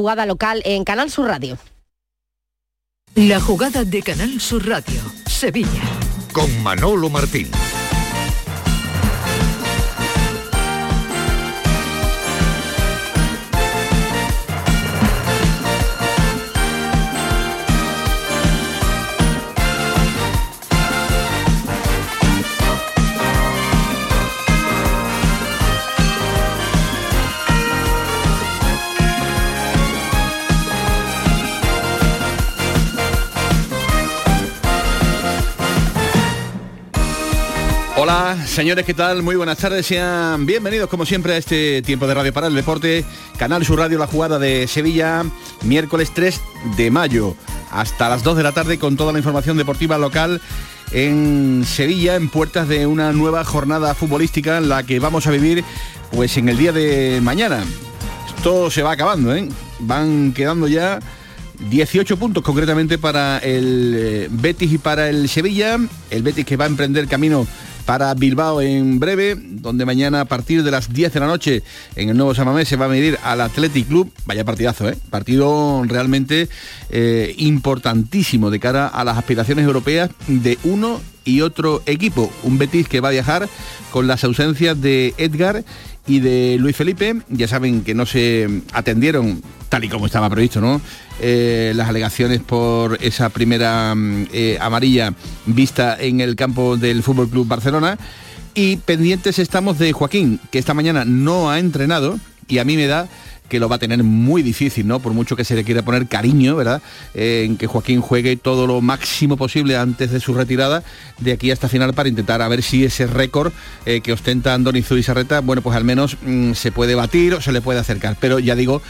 Jugada local en Canal Sur Radio. La jugada de Canal Sur Radio, Sevilla. Con Manolo Martín. Hola, señores, ¿qué tal? Muy buenas tardes, sean bienvenidos como siempre a este tiempo de Radio para el Deporte, Canal Sur Radio La Jugada de Sevilla, miércoles 3 de mayo, hasta las 2 de la tarde con toda la información deportiva local en Sevilla, en puertas de una nueva jornada futbolística en la que vamos a vivir pues en el día de mañana. Esto se va acabando, ¿eh? Van quedando ya 18 puntos concretamente para el eh, Betis y para el Sevilla. El Betis que va a emprender camino para Bilbao en breve, donde mañana a partir de las 10 de la noche en el nuevo Samamés se va a medir al Athletic Club. Vaya partidazo, ¿eh? Partido realmente eh, importantísimo de cara a las aspiraciones europeas de uno y otro equipo. Un Betis que va a viajar con las ausencias de Edgar y de Luis Felipe. Ya saben que no se atendieron tal y como estaba previsto, ¿no? Eh, las alegaciones por esa primera mm, eh, amarilla vista en el campo del Fútbol Club Barcelona. Y pendientes estamos de Joaquín, que esta mañana no ha entrenado y a mí me da que lo va a tener muy difícil, ¿no? Por mucho que se le quiera poner cariño, ¿verdad? Eh, en que Joaquín juegue todo lo máximo posible antes de su retirada, de aquí hasta final para intentar a ver si ese récord eh, que ostenta Andoni Zubizarreta, bueno, pues al menos mm, se puede batir o se le puede acercar. Pero ya digo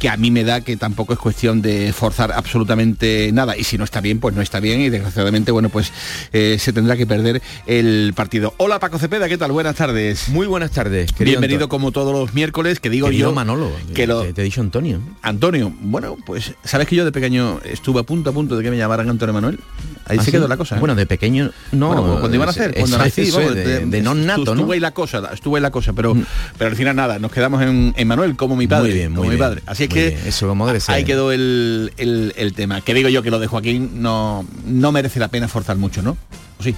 que a mí me da que tampoco es cuestión de forzar absolutamente nada. Y si no está bien pues no está bien. Y desgraciadamente bueno pues eh, se tendrá que perder el partido. Hola Paco Cepeda qué tal buenas tardes. Muy buenas tardes bienvenido como todos los miércoles que digo querido yo Manolo que lo te, te he dicho Antonio. Antonio bueno pues sabes que yo de pequeño estuve a punto a punto de que me llamaran Antonio Manuel ahí ¿Ah, se sí? quedó la cosa ¿eh? bueno de pequeño no Bueno, pues cuando iban a hacer, cuando nací, vamos, de, de non nato estuvo no ahí la cosa, estuvo ahí la cosa, pero, pero al final nada, nos quedamos en, en Manuel como mi padre. Muy bien, muy como mi padre. Así que. Eso como debe ser. ahí quedó el, el- el tema. Que digo yo que lo de Joaquín no, no merece la pena forzar mucho, ¿no? ¿O sí?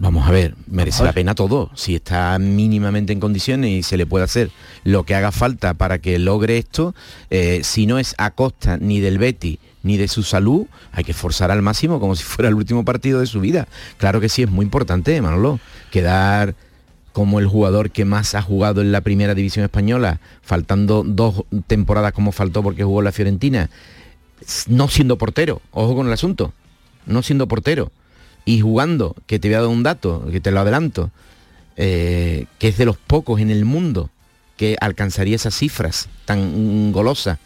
Vamos a ver, merece la pena todo. Si está mínimamente en condiciones y se le puede hacer lo que haga falta para que logre esto, eh, si no es a costa ni del Betty ni de su salud, hay que forzar al máximo como si fuera el último partido de su vida. Claro que sí, es muy importante, Manolo, quedar como el jugador que más ha jugado en la primera división española, faltando dos temporadas como faltó porque jugó la Fiorentina, no siendo portero, ojo con el asunto, no siendo portero y jugando, que te voy a dar un dato, que te lo adelanto, eh, que es de los pocos en el mundo que alcanzaría esas cifras tan mm, golosas,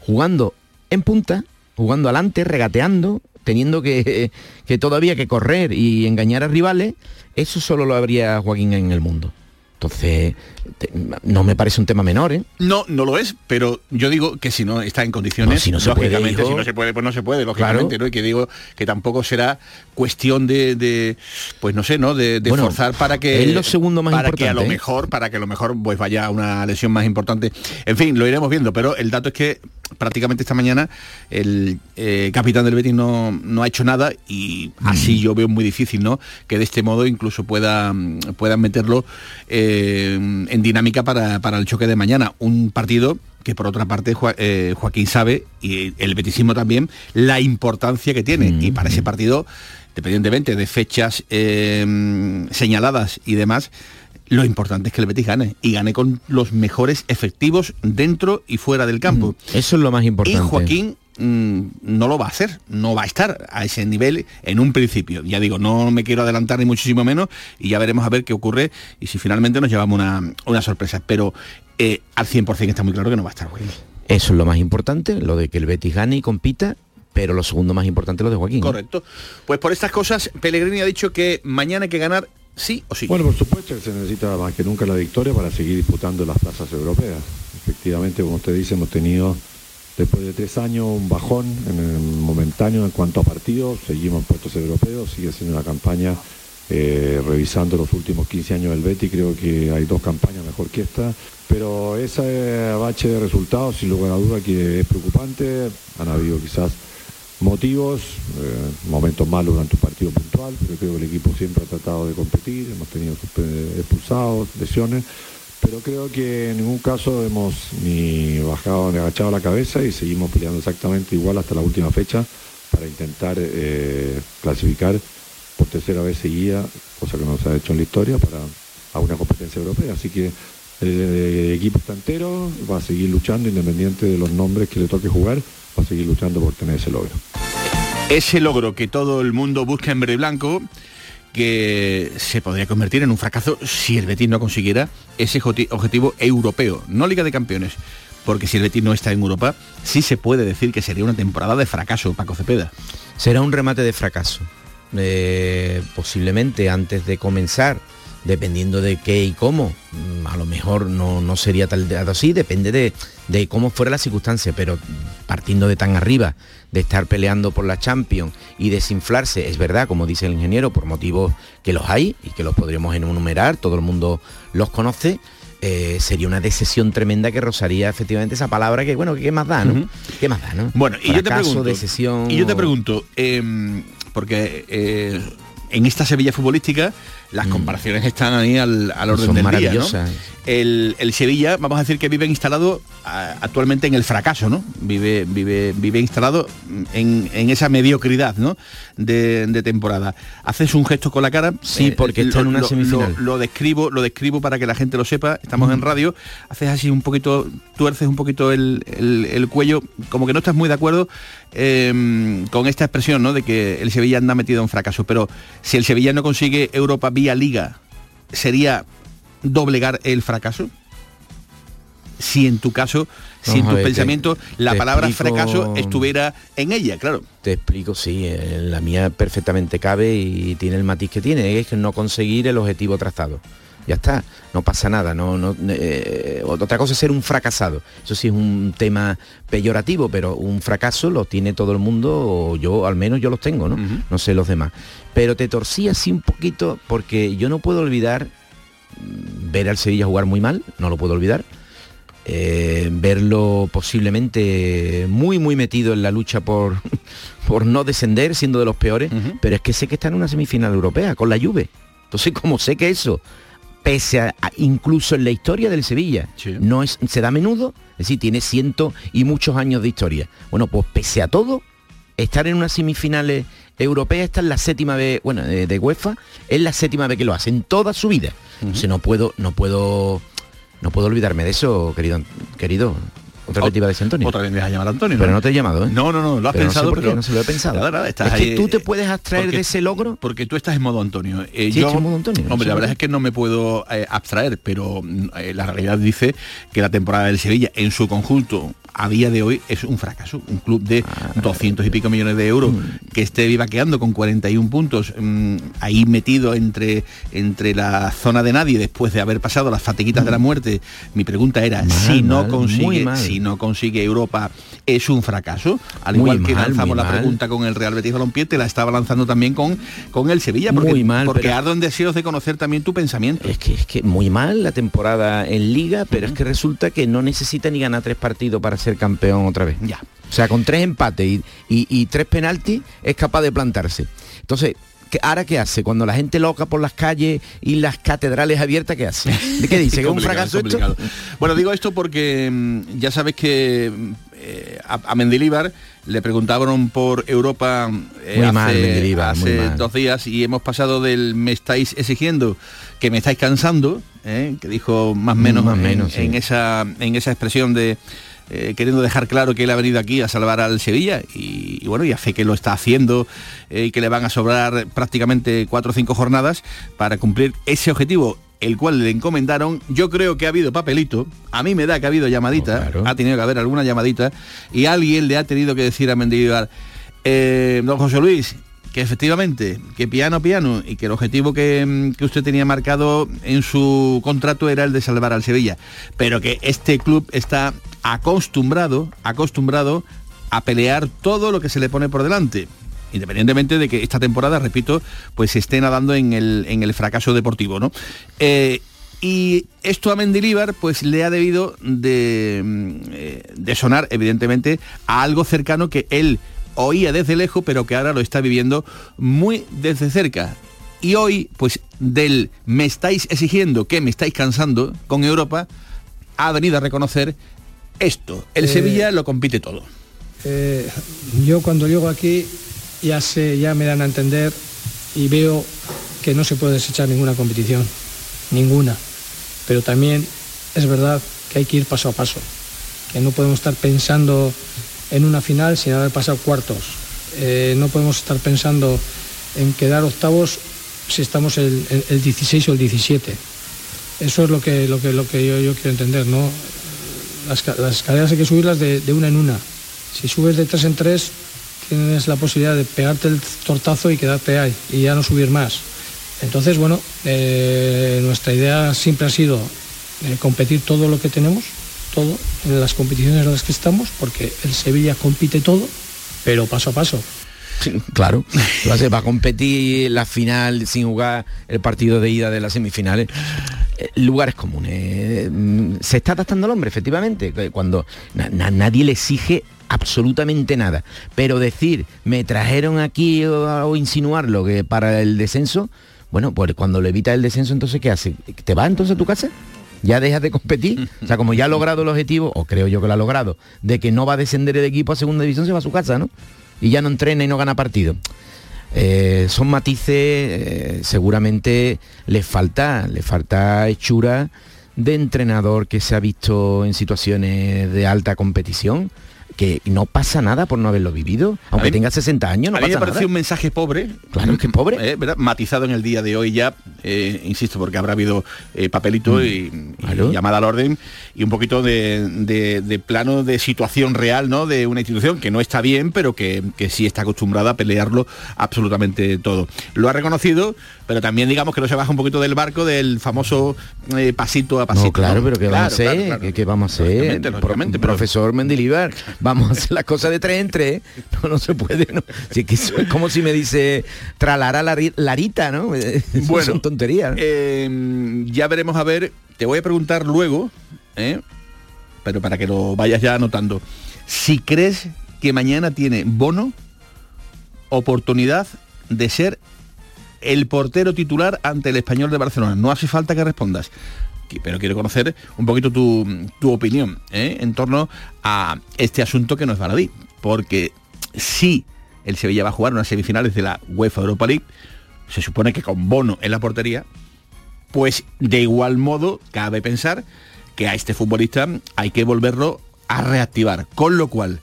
jugando en punta, jugando adelante, regateando, teniendo que, que todavía que correr y engañar a rivales, eso solo lo habría Joaquín en el mundo. Entonces, te- no me parece un tema menor, ¿eh? No, no lo es, pero yo digo que si no está en condiciones, No, si no se puede, lógicamente, hijo. si no se puede, pues no se puede, lógicamente, Claro. ¿no? Y que digo que tampoco será cuestión de, de, pues no sé, ¿no? De, de Bueno, forzar para que es lo segundo más para que a lo ¿eh? mejor, para que a lo mejor pues vaya a una lesión más importante. En fin, lo iremos viendo, pero el dato es que prácticamente esta mañana el eh, capitán del Betis no, no ha hecho nada y Mm. así yo veo muy difícil, ¿no? Que de este modo incluso pueda, puedan meterlo eh, en dinámica para, para el choque de mañana. Un partido que por otra parte eh, Joaquín sabe, y el betisismo también, la importancia que tiene. Mm. Y para ese partido, independientemente de fechas eh, señaladas y demás, lo importante es que el Betis gane y gane con los mejores efectivos dentro y fuera del campo. Eso es lo más Y importante. Joaquín mm, no lo va a hacer, no va a estar a ese nivel en un principio. Ya digo, no me quiero adelantar ni muchísimo menos y ya veremos a ver qué ocurre y si finalmente nos llevamos una, una sorpresa. Pero eh, al 100% está muy claro que no va a estar Joaquín. Eso es lo más importante, lo de que el Betis gane y compita, pero lo segundo más importante lo de Joaquín. ¿no? Correcto. Pues por estas cosas, Pellegrini ha dicho que mañana hay que ganar sí o sí. Bueno, por supuesto que se necesita más que nunca la victoria para seguir disputando las plazas europeas. Efectivamente, como usted dice, hemos tenido después de tres años un bajón en el momentáneo en cuanto a partidos, seguimos en puestos europeos, sigue siendo una campaña Eh, revisando los últimos 15 años del Betty, creo que hay dos campañas mejor que esta, pero ese bache de resultados, sin lugar a duda, que es preocupante. Han habido quizás motivos, eh, momentos malos durante un partido puntual, pero creo que el equipo siempre ha tratado de competir, hemos tenido expulsados, lesiones, pero creo que en ningún caso hemos ni bajado ni agachado la cabeza y seguimos peleando exactamente igual hasta la última fecha para intentar eh, clasificar por tercera vez seguida, cosa que no se ha hecho en la historia, para a una competencia europea. Así que el, equipo está entero, va a seguir luchando independiente de los nombres que le toque jugar, va a seguir luchando por tener ese logro. Ese logro que todo el mundo busca en verde y blanco, que se podría convertir en un fracaso si el Betis no consiguiera ese objetivo europeo, no Liga de Campeones, porque si el Betis no está en Europa, sí se puede decir que sería una temporada de fracaso, Paco Cepeda. Será un remate de fracaso. Eh, posiblemente antes de comenzar, dependiendo de qué y cómo, mm, a lo mejor no, sería tal así, depende de, de, cómo fuera la circunstancia, pero partiendo de tan arriba, de estar peleando por la Champions y desinflarse, es verdad, como dice el ingeniero, por motivos que los hay y que los podríamos enumerar, todo el mundo los conoce, eh, sería una decisión tremenda que rozaría efectivamente esa palabra que, bueno, ¿qué más da, no? ¿Qué más da, no? Bueno, y yo te pregunto, y yo te pregunto, em, porque eh, en esta Sevilla futbolística las mm. comparaciones están ahí al, orden del día. ¿no? El, Sevilla, vamos a decir que vive instalado actualmente en el fracaso, ¿no? Vive, vive, vive instalado en, esa mediocridad, ¿no? De, temporada. Haces un gesto con la cara. Sí, eh, porque está en una semifinal. Lo, describo, lo describo para que la gente lo sepa. Estamos en radio. Haces así un poquito, tuerces un poquito el, cuello, como que no estás muy de acuerdo em, con esta expresión, ¿no? De que el Sevilla anda metido en fracaso. Pero si el Sevilla no consigue Europa vía liga, sería doblegar el fracaso? Si en tu caso, si en tu pensamiento la palabra fracaso estuviera en ella, claro. Te explico, sí, eh, la mía perfectamente cabe y tiene el matiz que tiene, es que no conseguir el objetivo trazado. Ya está, no pasa nada. No, no eh, otra cosa es ser un fracasado. Eso sí es un tema peyorativo, pero un fracaso lo tiene todo el mundo, o yo al menos yo los tengo, ¿no? No sé los demás. Pero te torcí así un poquito porque yo no puedo olvidar ver al Sevilla jugar muy mal, no lo puedo olvidar. Eh, verlo posiblemente muy muy metido en la lucha por, por no descender, siendo de los peores, pero es que sé que está en una semifinal europea con la Juve. Entonces, como sé que eso, pese a, incluso en la historia del Sevilla, no es, se da a menudo, es decir, tiene cientos y muchos años de historia. Bueno, pues pese a todo, estar en unas semifinales europea, esta es la séptima vez, bueno, de, UEFA, es la séptima vez que lo hace en toda su vida. Uh no puedo, no puedo, no puedo olvidarme de eso, querido, querido. Otra vez te iba a decir Antonio. Otra vez me vas a llamar Antonio. Pero no te he llamado, ¿eh? No, no, no, lo has pensado. No no se lo he pensado. es que tú te puedes abstraer de ese logro. Porque tú estás en modo Antonio. Eh, yo, en modo Antonio. Hombre, la verdad es que no me puedo eh, abstraer, pero eh, la realidad dice que la temporada del Sevilla en su conjunto a día de hoy es un fracaso. Un club de 200 y pico millones de euros mm. que esté vivaqueando con 41 puntos mm, ahí metido entre, entre la zona de nadie después de haber pasado las fatiguitas de la mm. muerte. Mi pregunta era, si, no consigue, si no consigue Europa, ¿es un fracaso? Al igual que lanzamos la pregunta con el Real Betis Balompié, te la estaba lanzando también con, con el Sevilla. Porque, muy mal, porque ardo en deseos de conocer también tu pensamiento. Es que, es que muy mal la temporada en Liga, pero es que resulta que no necesita ni ganar tres partidos para ser campeón otra vez. Ya. O sea, con tres empates y, tres penaltis es capaz de plantarse. Entonces, ¿Ahora qué hace? Cuando la gente loca por las calles y las catedrales abiertas, ¿qué hace? ¿De qué dice? ¿Que es un fracaso esto? Bueno, digo esto porque mm, ya sabes que eh, a, Mendilibar le preguntaron por Europa eh, hace, dos días y hemos pasado del me estáis exigiendo que me estáis cansando, eh, que dijo más o menos, más menos en, esa, en esa expresión de eh, queriendo dejar claro que él ha venido aquí a salvar al Sevilla y, bueno, ya sé que lo está haciendo eh, y que le van a sobrar prácticamente cuatro o cinco jornadas para cumplir ese objetivo el cual le encomendaron, yo creo que ha habido papelito, a mí me da que ha habido llamadita, oh, ha tenido que haber alguna llamadita, y alguien le ha tenido que decir a Mendilibar, eh, don José Luis, que efectivamente, que piano piano y que el objetivo que, que, usted tenía marcado en su contrato era el de salvar al Sevilla, pero que este club está acostumbrado, acostumbrado a pelear todo lo que se le pone por delante. Independientemente de que esta temporada, repito, pues se esté nadando en el, en el fracaso deportivo, ¿no? Eh, y esto a Mendilibar pues le ha debido de, mm, eh, de sonar evidentemente a algo cercano que él oía desde lejos pero que ahora lo está viviendo muy desde cerca. Y hoy pues del me estáis exigiendo que me estáis cansando con Europa ha venido a reconocer esto. El Eh, Sevilla lo compite todo. Eh, yo cuando llego aquí ya sé, ya me dan a entender y veo que no se puede desechar ninguna competición, ninguna. Pero también es verdad que hay que ir paso a paso, que no podemos estar pensando en una final sin haber pasado cuartos. Eh, no podemos estar pensando en quedar octavos si estamos el, el- el 16 o el 17. Eso es lo que, lo que, lo que yo, quiero entender, ¿no? Las, ca- las escaleras hay que subirlas de una en una. Si subes de tres en tres, tienes la posibilidad de pegarte el tortazo y quedarte ahí y ya no subir más. Entonces, bueno, eh, nuestra idea siempre ha sido eh, competir todo lo que tenemos, todo, en las competiciones en las que estamos, porque el Sevilla compite todo, pero paso a paso. Claro. Va a, competir la final sin jugar el partido de ida de las semifinales. Eh, Lugares comunes. Mm, Se está adaptando el hombre, efectivamente. Cuando na- na- nadie le exige absolutamente nada. Pero decir, me trajeron aquí o, o insinuarlo que para el descenso, bueno, pues cuando le evita el descenso, entonces ¿qué hace? ¿Te va entonces a tu casa? ya dejas de competir. O sea, como ya ha logrado el objetivo, o creo yo que lo ha logrado, de que no va a descender el equipo a segunda división, se va a su casa, ¿no? Y ya no entrena y no gana partido. Eh, son matices, eh, seguramente les falta, le falta hechura de entrenador que se ha visto en situaciones de alta competición, que no pasa nada por no haberlo vivido, aunque mí- tenga 60 años, no a mí me pasa pareció un mensaje pobre. Claro, es que pobre. eh, ¿verdad? Matizado en el día de hoy ya, eh, insisto, porque habrá habido eh, papelito y, y Mm. Claro. llamada al orden y un poquito de, de- de plano de situación real, ¿no? De una institución que no está bien, pero que, que sí está acostumbrada a pelearlo absolutamente todo. Lo ha reconocido, pero también digamos que no se baja un poquito del barco del famoso eh, pasito a pasito. No, claro, pero ¿qué vamos a Claro, hacer? claro, claro. ¿Qué, qué vamos a hacer? Lógicamente, Pro- lógicamente, pero- profesor Mendilibar, vamos a hacer las cosas de tres en tres. No, no se puede. No. Si es, que eso es como si me dice tralara Lari- Larita, ¿no? Eso Bueno, son tonterías. eh, ya veremos a ver, te voy a preguntar luego, ¿eh? pero para que lo vayas ya anotando, si crees que mañana tiene Bono oportunidad de ser el portero titular ante el español de Barcelona. No hace falta que respondas. Pero quiero conocer un poquito tu, tu opinión ¿eh? en torno a este asunto que no es baladí. Porque si el Sevilla va a jugar unas semifinales de la UEFA Europa League, se supone que con Bono en la portería, pues de igual modo cabe pensar que a este futbolista hay que volverlo a reactivar. Con lo cual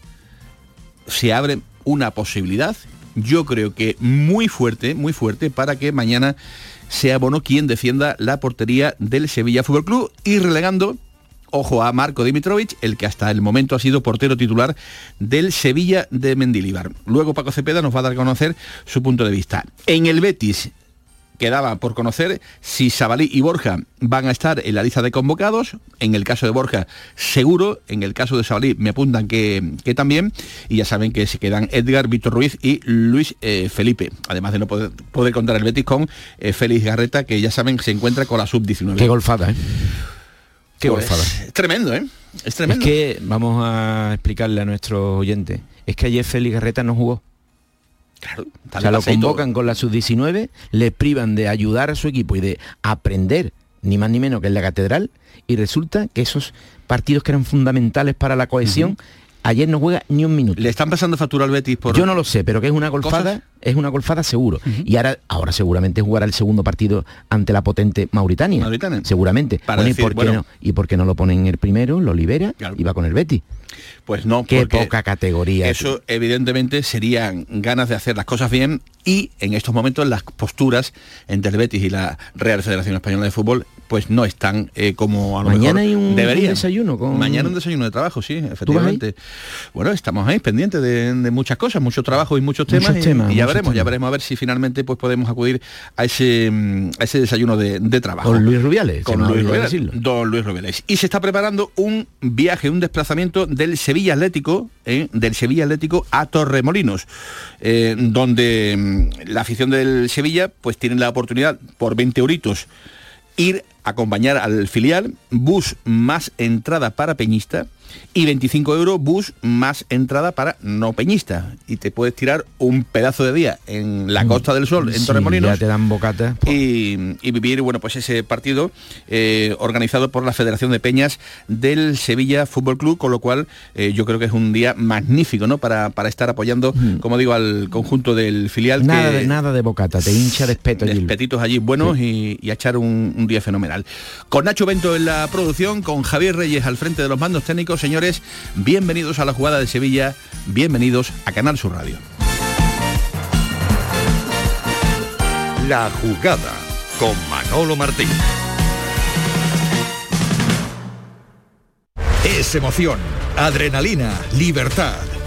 se abre una posibilidad, yo creo que muy fuerte, muy fuerte, para que mañana sea Bono quien defienda la portería del Sevilla Fútbol Club y relegando, ojo a Marco Dimitrovic, el que hasta el momento ha sido portero titular del Sevilla de Mendilibar. Luego Paco Cepeda nos va a dar a conocer su punto de vista. En el Betis quedaba por conocer si Sabalí y Borja van a estar en la lista de convocados. En el caso de Borja, seguro. En el caso de Sabalí me apuntan que, que también. Y ya saben que se quedan Edgar, Víctor Ruiz y Luis eh, Felipe. Además de no poder, poder contar el Betis con eh, Félix Garreta, que ya saben se encuentra con la sub-19. Qué golfada, ¿eh? Qué Pues, golfada. es tremendo, ¿eh? Es Es tremendo. que vamos a explicarle a nuestros oyentes. Es que ayer Félix Garreta no jugó. Claro, O sea, lo convocan con la sub-19, le privan de ayudar a su equipo y de aprender, ni más ni menos que en la catedral, y resulta que esos partidos que eran fundamentales para la cohesión, ayer no juega ni un minuto. Le están pasando factura al Betis por... Yo no lo sé, pero que es una golfada, ¿Cosas? Es una golfada seguro. Y ahora, ahora seguramente jugará el segundo partido ante la potente Mauritania. Mauritania. Seguramente. Para Bueno, decir, ¿y, por qué bueno. no, ¿Y por qué no lo ponen en el primero, lo libera Claro. y va con el Betis? Pues no, Qué poca categoría. Eso evidentemente serían ganas de hacer las cosas bien y en estos momentos las posturas entre el Betis y la Real Federación Española de Fútbol pues no están eh, como a lo Mañana mejor hay un, deberían. un desayuno con... Mañana un desayuno de trabajo, sí, efectivamente. Bueno, estamos ahí pendientes de, de muchas cosas, mucho trabajo y muchos temas. Muchos y- temas, y, ya muchos veremos, ya veremos a ver si finalmente pues podemos acudir a ese, mm, a ese desayuno de, de trabajo. Con Luis Rubiales. Con Luis Rubiales, don Luis Rubiales. Y se está preparando un viaje, un desplazamiento del Sevilla Atlético, eh, del Sevilla Atlético a Torremolinos, eh, donde mm, la afición del Sevilla pues tiene la oportunidad por 20 euritos ir a acompañar al filial, bus más entrada para peñista y 25 euros bus más entrada para no peñista. Y te puedes tirar un pedazo de día en la Costa del Sol, en Sí, Torremolinos ya te dan bocata. y, y vivir bueno pues ese partido eh, organizado por la Federación de Peñas del Sevilla Fútbol Club con lo cual eh, yo creo que es un día magnífico no para, para estar apoyando como digo al conjunto del filial Mm. Nada que de, nada de bocata, te hincha de espeto. Gil. despetitos allí buenos y, y a echar un, un día fenomenal con Nacho Bento en la producción con Javier Reyes al frente de los mandos técnicos señores bienvenidos a la jugada de Sevilla bienvenidos a Canal Sur Radio La jugada con Manolo Martín. Es emoción, adrenalina, libertad.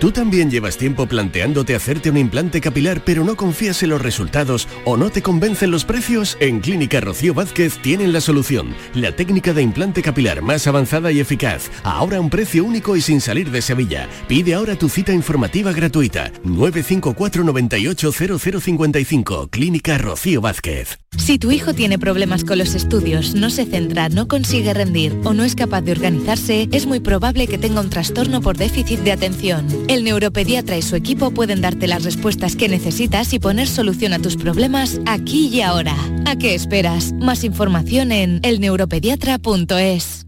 ¿Tú también llevas tiempo planteándote hacerte un implante capilar pero no confías en los resultados o no te convencen los precios? En Clínica Rocío Vázquez tienen la solución. La técnica de implante capilar más avanzada y eficaz. Ahora a un precio único y sin salir de Sevilla. Pide ahora tu cita informativa gratuita. 954 98 0055. Clínica Rocío Vázquez. Si tu hijo tiene problemas con los estudios, no se centra, no consigue rendir o no es capaz de organizarse, es muy probable que tenga un trastorno por déficit de atención. El neuropediatra y su equipo pueden darte las respuestas que necesitas y poner solución a tus problemas aquí y ahora. ¿A qué esperas? Más información en elneuropediatra.es.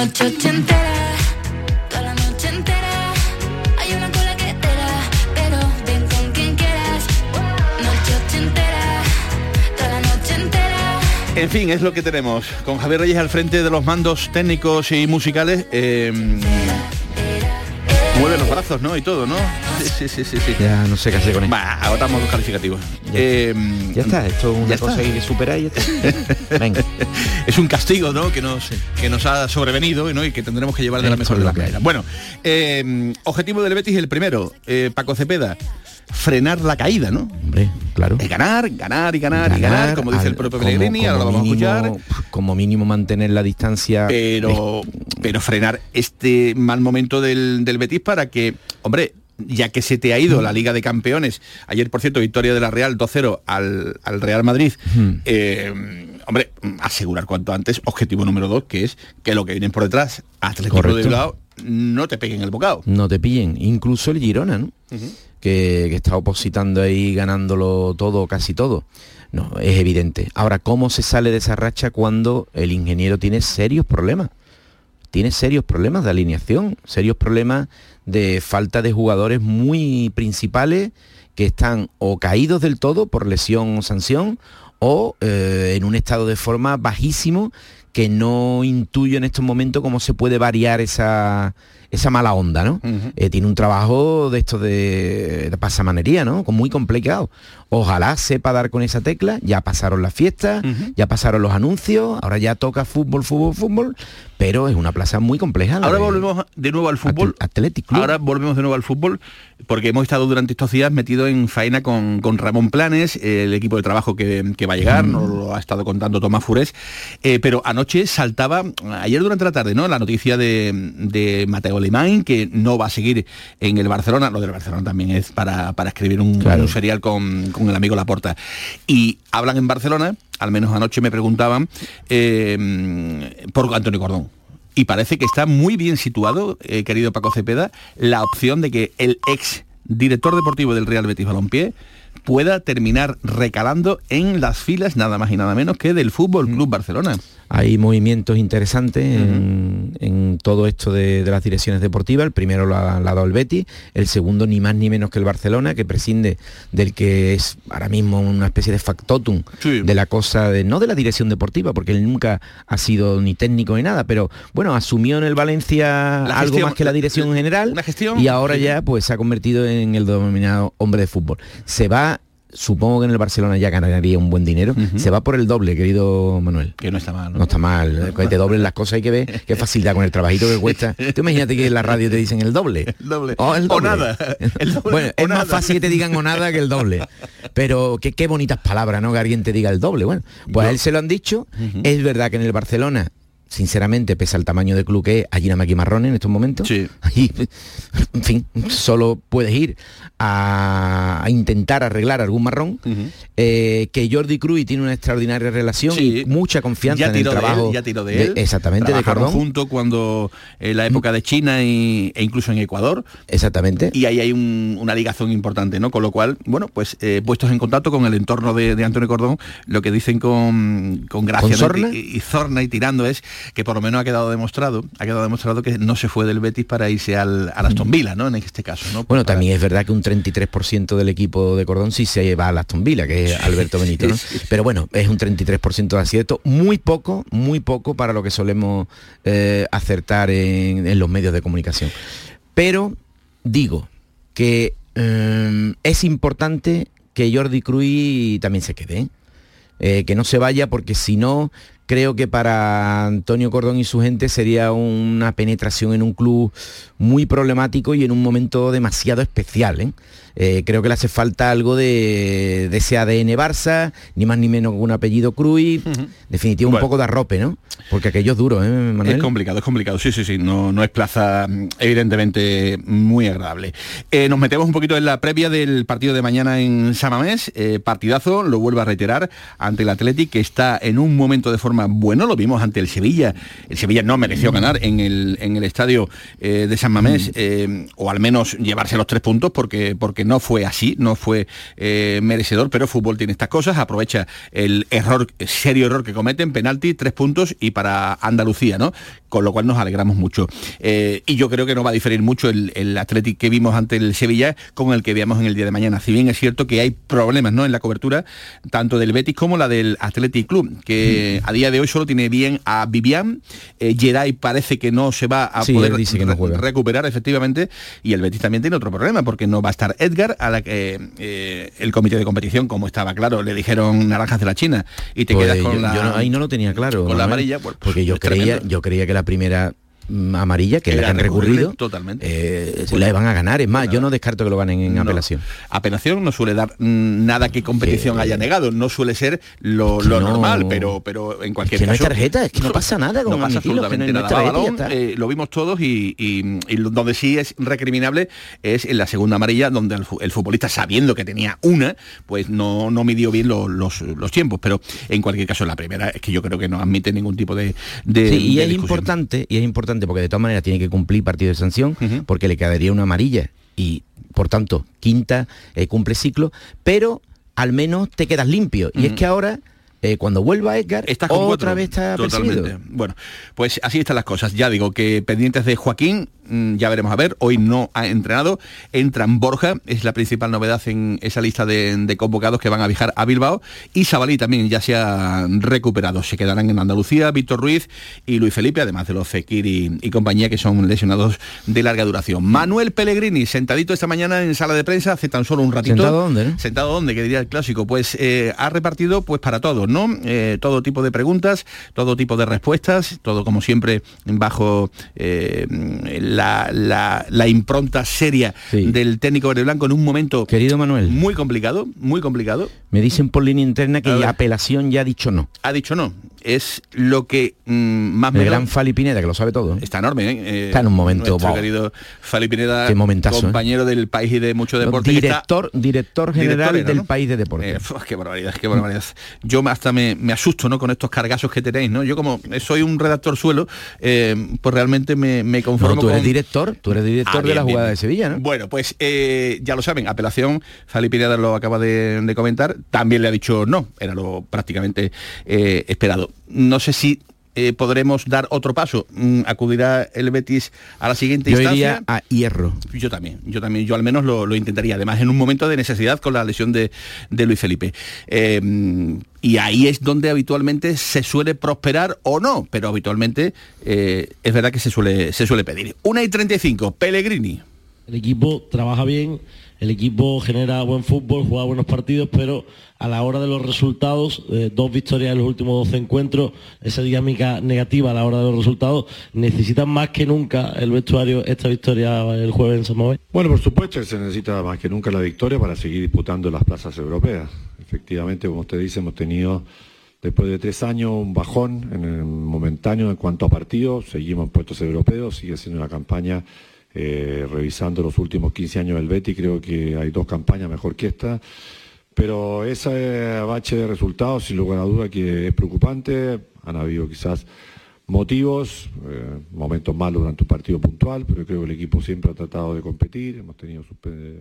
Noche ochentera, toda la noche entera. Hay una cola que te da, pero ven con quien quieras. Noche ochentera, toda la noche entera. En fin, es lo que tenemos. Con Javier Reyes al frente de los mandos técnicos y musicales. eh, mueve los brazos, ¿no? Y todo, ¿no? Sí, sí, sí, sí. Ya no sé qué hacer con esto. Va, agotamos los calificativos. Ya, Eh, ya está, esto es una cosa está. que superar y ya está. Venga. es un castigo, ¿no? Que nos, que nos ha sobrevenido ¿no? y que tendremos que llevar de la mejor de hay. maneras. Bueno, eh, objetivo del Betis el primero, eh, Paco Cepeda, frenar la caída, ¿no? Hombre, claro. Es ganar, ganar y ganar, y ganar, como dice al- el propio Pellegrini, ahora lo vamos mínimo- a escuchar. Como mínimo mantener la distancia. pero pero frenar este mal momento del, del Betis para que, hombre, ya que se te ha ido la Liga de Campeones, ayer por cierto, victoria de la Real 2-0 al, al Real Madrid, eh, hombre, asegurar cuanto antes, objetivo número dos, que es que lo que vienen por detrás, Atlético de Correcto. Bilbao, no te peguen el bocado. no te pillen. Incluso el Girona, ¿no? que, que está opositando ahí, ganándolo todo, casi todo. No, es evidente. Ahora, ¿cómo se sale de esa racha cuando el ingeniero tiene serios problemas? Tiene serios problemas de alineación, serios problemas de falta de jugadores muy principales que están o caídos del todo por lesión o sanción o eh, en un estado de forma bajísimo que no intuyo en estos momentos cómo se puede variar esa, esa mala onda, ¿no? Eh, tiene un trabajo de esto de, de pasamanería, ¿no? Muy complicado. Ojalá sepa dar con esa tecla, ya pasaron las fiestas, ya pasaron los anuncios, ahora ya toca fútbol, fútbol, fútbol, pero es una plaza muy compleja. Ahora de- volvemos de nuevo al fútbol. Atlético. Ahora volvemos de nuevo al fútbol porque hemos estado durante estos días metidos en faena con, con Ramón Planes, el equipo de trabajo que, que va a llegar, nos lo ha estado contando Tomás Furés, eh, pero anoche saltaba, ayer durante la tarde, ¿no? La noticia de, de Mateo Alemán, que no va a seguir en el Barcelona, lo del Barcelona también es para, para escribir un, Claro. un serial con, con el amigo Laporta. Y hablan en Barcelona, al menos anoche me preguntaban, eh, por Antonio Cordón. Y parece que está muy bien situado, eh, querido Paco Cepeda, la opción de que el ex director deportivo del Real Betis Balompié pueda terminar recalando en las filas nada más y nada menos que del Fútbol Club Barcelona. Hay movimientos interesantes en, en todo esto de, de las direcciones deportivas. El primero lo ha, lo ha dado el Betis, el segundo ni más ni menos que el Barcelona, que prescinde del que es ahora mismo una especie de factotum Sí. de la cosa, de, no de la dirección deportiva, porque él nunca ha sido ni técnico ni nada, pero bueno, asumió en el Valencia La algo gestión- más que la dirección general una gestión, y ahora sí. ya pues se ha convertido en el denominado hombre de fútbol. Se va... Supongo que en el Barcelona ya ganaría un buen dinero. Se va por el doble, querido Manuel. Que no está mal. No está mal, que te doblen las cosas hay que ver qué facilidad con el trabajito que cuesta. Tú imagínate que en la radio te dicen el doble. El doble. O, el O doble. nada. El doble bueno, o es nada. más fácil que te digan o nada que el doble. Pero qué, qué bonitas palabras, ¿no? Que alguien te diga el doble. Bueno, pues a él se lo han dicho. Es verdad que en el Barcelona sinceramente, pese al tamaño de club que es, allí que marrones en estos momentos. Allí, en fin, solo puedes ir a, a intentar arreglar algún marrón. Eh, que Jordi Cruz tiene una extraordinaria relación y mucha confianza ya en el de trabajo. él, ya tiró de él. exactamente, de Cordón. juntos cuando en la época de China y- e incluso en Ecuador. Exactamente. Y ahí hay un- una ligazón importante, ¿no? Con lo cual, bueno, pues eh, puestos en contacto con el entorno de, de Antonio Cordón, lo que dicen con, con gracia ¿Con ¿no? Y, y Zorna y tirando es que por lo menos ha quedado demostrado, ha quedado demostrado que no se fue del Betis para irse al, al Aston Villa, ¿no? En este caso, ¿no? Bueno, también es verdad que un 33% del equipo de Cordón sí se va a Aston Villa, que es Alberto Benito, ¿no? Pero bueno, es un 33% de acierto, muy poco, muy poco para lo que solemos eh, acertar en, en los medios de comunicación. Pero digo que eh, es importante que Jordi Cruz también se quede, ¿eh? Eh, que no se vaya porque si no creo que para Antonio Cordón y su gente sería una penetración en un club muy problemático y en un momento demasiado especial. ¿eh? Eh, creo que le hace falta algo de, de ese ADN Barça, ni más ni menos que un apellido Cruz, definitivo un poco de arrope, ¿no? Porque aquello es duro, ¿eh, Manuel? Es complicado, es complicado, sí, sí, sí, no, no es plaza mm, evidentemente muy agradable. Eh, nos metemos un poquito en la previa del partido de mañana en Samamés, partidazo, lo vuelvo a reiterar, ante el Athletic que está en un momento de forma bueno, lo vimos ante el Sevilla, el Sevilla no mereció ganar en el, en el estadio eh, de San Mamés, eh, o al menos llevarse los tres puntos, porque, porque no fue así, no fue eh, merecedor, pero fútbol tiene estas cosas, aprovecha el error, serio error que cometen, penalti, tres puntos y para Andalucía, ¿no? Con lo cual nos alegramos mucho. Y yo creo que no va a diferir mucho el, el Athletic que vimos ante el Sevilla con el que veamos en el día de mañana. Si bien es cierto que hay problemas ¿no? en la cobertura, tanto del Betis como la del Athletic Club, que a día de hoy solo tiene bien a Vivian, eh, Geray parece que no se va a Sí, poder él dice que no re- juega. recuperar efectivamente, y el Betis también tiene otro problema, porque no va a estar Edgar, a la que eh, el comité de competición, como estaba claro, le dijeron naranjas de la China, y te Pues quedas con yo- la... yo no- ahí no lo tenía claro. con la amarilla, pues, porque yo creía, tremendo. yo creía que la primera amarilla, que es la Era que han recurrido, totalmente. eh, se la van a ganar. Es más, yo no descarto que lo ganen en No. apelación. Apelación no suele dar mm, nada que competición haya negado, no suele ser lo, no- normal, pero, pero en cualquier que no hay caso... tarjeta, es que no pasa nada con no pasa no- absolutamente no nada. Balón, eh, lo vimos todos y, y- y lo- donde sí es recriminable es en la segunda amarilla, donde el, fu- el futbolista, sabiendo que tenía una, pues no, no midió bien lo- los, los tiempos. Pero en cualquier caso, la primera es que yo creo que no admite ningún tipo de, de, Sí, y de es discusión. importante, y es importante porque de todas maneras tiene que cumplir partido de sanción, porque le quedaría una amarilla y por tanto, quinta eh, cumple ciclo, pero al menos te quedas limpio. Y es que ahora eh, cuando vuelva Edgar, Estás con otra cuatro. vez está Totalmente. perseguido. Bueno, pues así están las cosas. Ya digo que pendientes de Joaquín, mm, ya veremos a ver. Hoy no ha entrenado. Entran Borja, es la principal novedad en esa lista de, de convocados que van a viajar a Bilbao. Y Sabalí también ya se ha recuperado. Se quedarán en Andalucía Víctor Ruiz y Luis Felipe, además de los Fekir y, y compañía que son lesionados de larga duración. Manuel Pellegrini, sentadito esta mañana en sala de prensa, hace tan solo un ratito. ¿Sentado dónde? ¿Sentado dónde? Que diría el clásico. Pues eh, ha repartido pues para todos, ¿no? Eh, todo tipo de preguntas, todo tipo de respuestas, todo como siempre bajo eh, la, la- la impronta seria del técnico verde blanco en un momento Querido Manuel, muy complicado, muy complicado. me dicen por línea interna que la apelación ya ha dicho no. Ha dicho no. Es lo que mm, más El me gran Fali Pineda, que lo sabe todo. ¿eh? Está enorme, ¿eh? Eh, Está en un momento, Nuestro wow. querido Fali Pineda, Qué momentazo, ¿eh? compañero del país y de mucho deporte. que está- director, director general del ¿no? país de deporte. Eh, qué barbaridad, qué barbaridad. Yo hasta me, me asusto, ¿no? Con estos cargazos que tenéis, ¿no? Yo como soy un redactor suelo, eh, pues realmente me, me conformo No, tú eres con- director, tú eres director Ah, de la jugada bien, de Sevilla, ¿no? Bueno, pues ya lo saben, apelación, Fali Pineda lo acaba de, de comentar, también le ha dicho no, era lo prácticamente eh, No sé si eh, podremos dar otro paso, Mm, acudirá el Betis a la siguiente Yo instancia. iría a hierro. Yo también, yo también, yo al menos lo, lo intentaría, además en un momento de necesidad con la lesión de, de Luis Felipe. Eh, y ahí es donde habitualmente se suele prosperar o no, pero habitualmente eh, es verdad que se suele, se suele pedir. Una y 35, Pellegrini. El equipo trabaja bien, el equipo genera buen fútbol, juega buenos partidos, pero a la hora de los resultados, eh, dos victorias en los últimos 12 encuentros, esa dinámica negativa a la hora de los resultados, necesitan más que nunca el vestuario esta victoria el jueves en Mamés. Bueno, por supuesto que se necesita más que nunca la victoria para seguir disputando las plazas europeas. Efectivamente, como usted dice, hemos tenido después de tres años un bajón en el momentáneo en cuanto a partidos, seguimos en puestos europeos, sigue siendo una campaña, eh, revisando los últimos 15 años del Betty, creo que hay dos campañas mejor que esta, pero ese bache de resultados, sin lugar a duda, que es preocupante, han habido quizás motivos, eh, momentos malos durante un partido puntual, pero creo que el equipo siempre ha tratado de competir, hemos tenido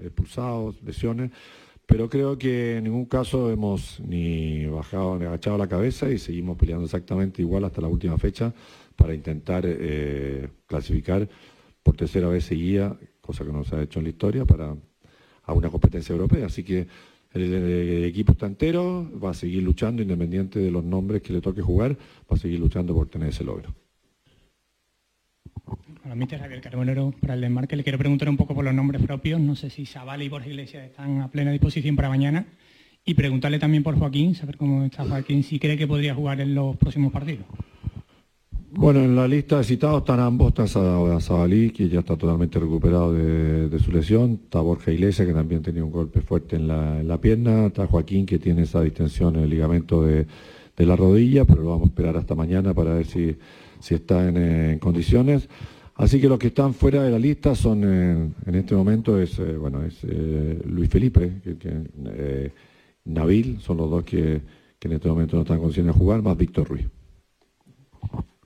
expulsados, lesiones, pero creo que en ningún caso hemos ni bajado ni agachado la cabeza y seguimos peleando exactamente igual hasta la última fecha para intentar eh, clasificar por tercera vez seguida, cosa que no se ha hecho en la historia, para a una competencia europea. Así que el, equipo está entero, va a seguir luchando, independiente de los nombres que le toque jugar, va a seguir luchando por tener ese logro. Hola, mister Javier Carbonero para el desmarque. Le quiero preguntar un poco por los nombres propios. No sé si Zabala y Borja Iglesias están a plena disposición para mañana. Y preguntarle también por Joaquín, saber cómo está Joaquín, si cree que podría jugar en los próximos partidos. Bueno, en la lista de citados están ambos, está Za- Zabalí, que ya está totalmente recuperado de, su lesión, está Borja Iglesias, que también tenía un golpe fuerte en la, en la pierna, está Joaquín, que tiene esa distensión en el ligamento de, la rodilla, pero lo vamos a esperar hasta mañana para ver si, está en, condiciones. Así que los que están fuera de la lista son, eh, en este momento, es, eh, bueno, es eh, Luis Felipe, que, eh, Nabil, son los dos que, que en este momento no están en condiciones de jugar, más Víctor Ruiz.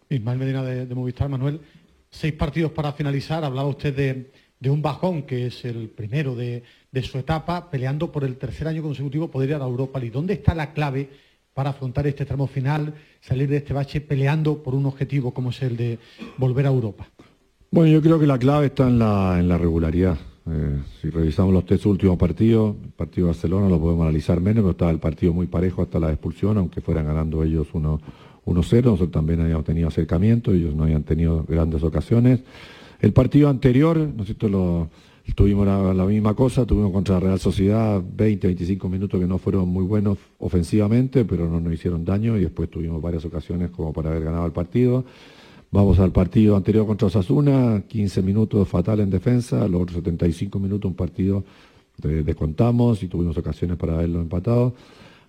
Ismael Medina de, Movistar, Manuel. Seis partidos para finalizar. Hablaba usted de, un bajón, que es el primero de, su etapa, peleando por el tercer año consecutivo poder ir a la Europa League. ¿Dónde está la clave para afrontar este tramo final, salir de este bache peleando por un objetivo como es el de volver a Europa? Bueno, yo creo que la clave está en la, regularidad. Eh, si revisamos los tres últimos partidos, el partido de Barcelona lo podemos analizar menos, pero estaba el partido muy parejo hasta la expulsión, aunque fueran ganando ellos 1 1-0, nosotros también habíamos tenido acercamiento, ellos no habían tenido grandes ocasiones. El partido anterior, ¿no es cierto? Lo, tuvimos la, la misma cosa, tuvimos contra Real Sociedad 20, 25 minutos que no fueron muy buenos ofensivamente, pero no nos hicieron daño y después tuvimos varias ocasiones como para haber ganado el partido. Vamos al partido anterior contra Osasuna, 15 minutos fatal en defensa, los otros 75 minutos un partido de, descontamos y tuvimos ocasiones para haberlo empatado.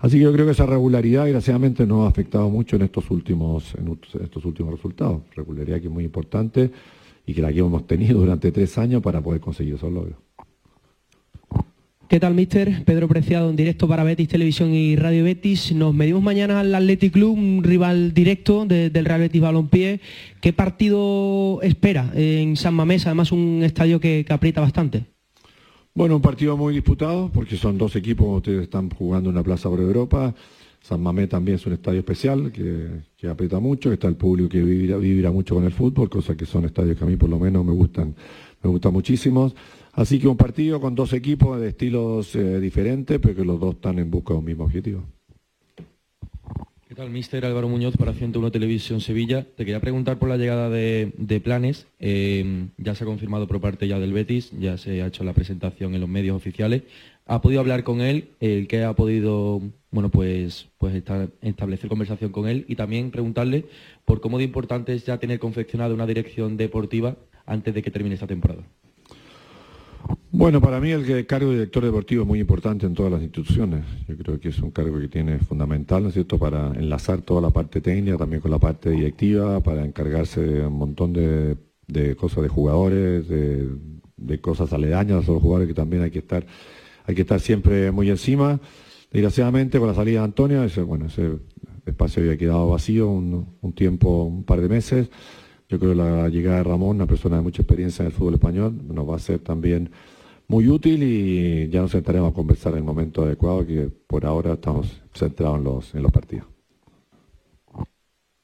Así que yo creo que esa regularidad, desgraciadamente, nos ha afectado mucho en estos últimos, en estos últimos resultados. Regularidad que es muy importante y que la que hemos tenido durante tres años para poder conseguir esos logros. ¿Qué tal, mister? Pedro Preciado en directo para Betis Televisión y Radio Betis. Nos medimos mañana al Athletic Club, un rival directo de- del Real Betis Balompié. ¿Qué partido espera en San Mamés? Además, un estadio que, que aprieta bastante. Bueno, un partido muy disputado porque son dos equipos que ustedes están jugando en la Plaza por Europa. San Mamé también es un estadio especial que, que aprieta mucho, está el público que vibra, mucho con el fútbol, cosas que son estadios que a mí por lo menos me gustan, me gustan muchísimo. Así que un partido con dos equipos de estilos eh, diferentes, pero que los dos están en busca de un mismo objetivo. ¿Qué tal, mister Álvaro Muñoz para 101 Televisión Sevilla? Te quería preguntar por la llegada de, Planes. Eh, ya se ha confirmado por parte ya del Betis, ya se ha hecho la presentación en los medios oficiales. ¿Ha podido hablar con él? ¿El que ha podido, bueno, pues, pues establecer conversación con él? Y también preguntarle por cómo de importante es ya tener confeccionada una dirección deportiva antes de que termine esta temporada. Bueno, para mí el cargo de director deportivo es muy importante en todas las instituciones. Yo creo que es un cargo que tiene fundamental, ¿no es cierto?, para enlazar toda la parte técnica, también con la parte directiva, para encargarse de un montón de, de cosas de jugadores, de, cosas aledañas a los jugadores que también hay que estar, hay que estar siempre muy encima. Desgraciadamente, con la salida de Antonio, ese, bueno, ese espacio había quedado vacío un tiempo, un par de meses. Yo creo que la llegada de Ramón, una persona de mucha experiencia en el fútbol español, nos va a ser también muy útil y ya nos sentaremos a conversar en el momento adecuado, que por ahora estamos centrados en los, en los partidos.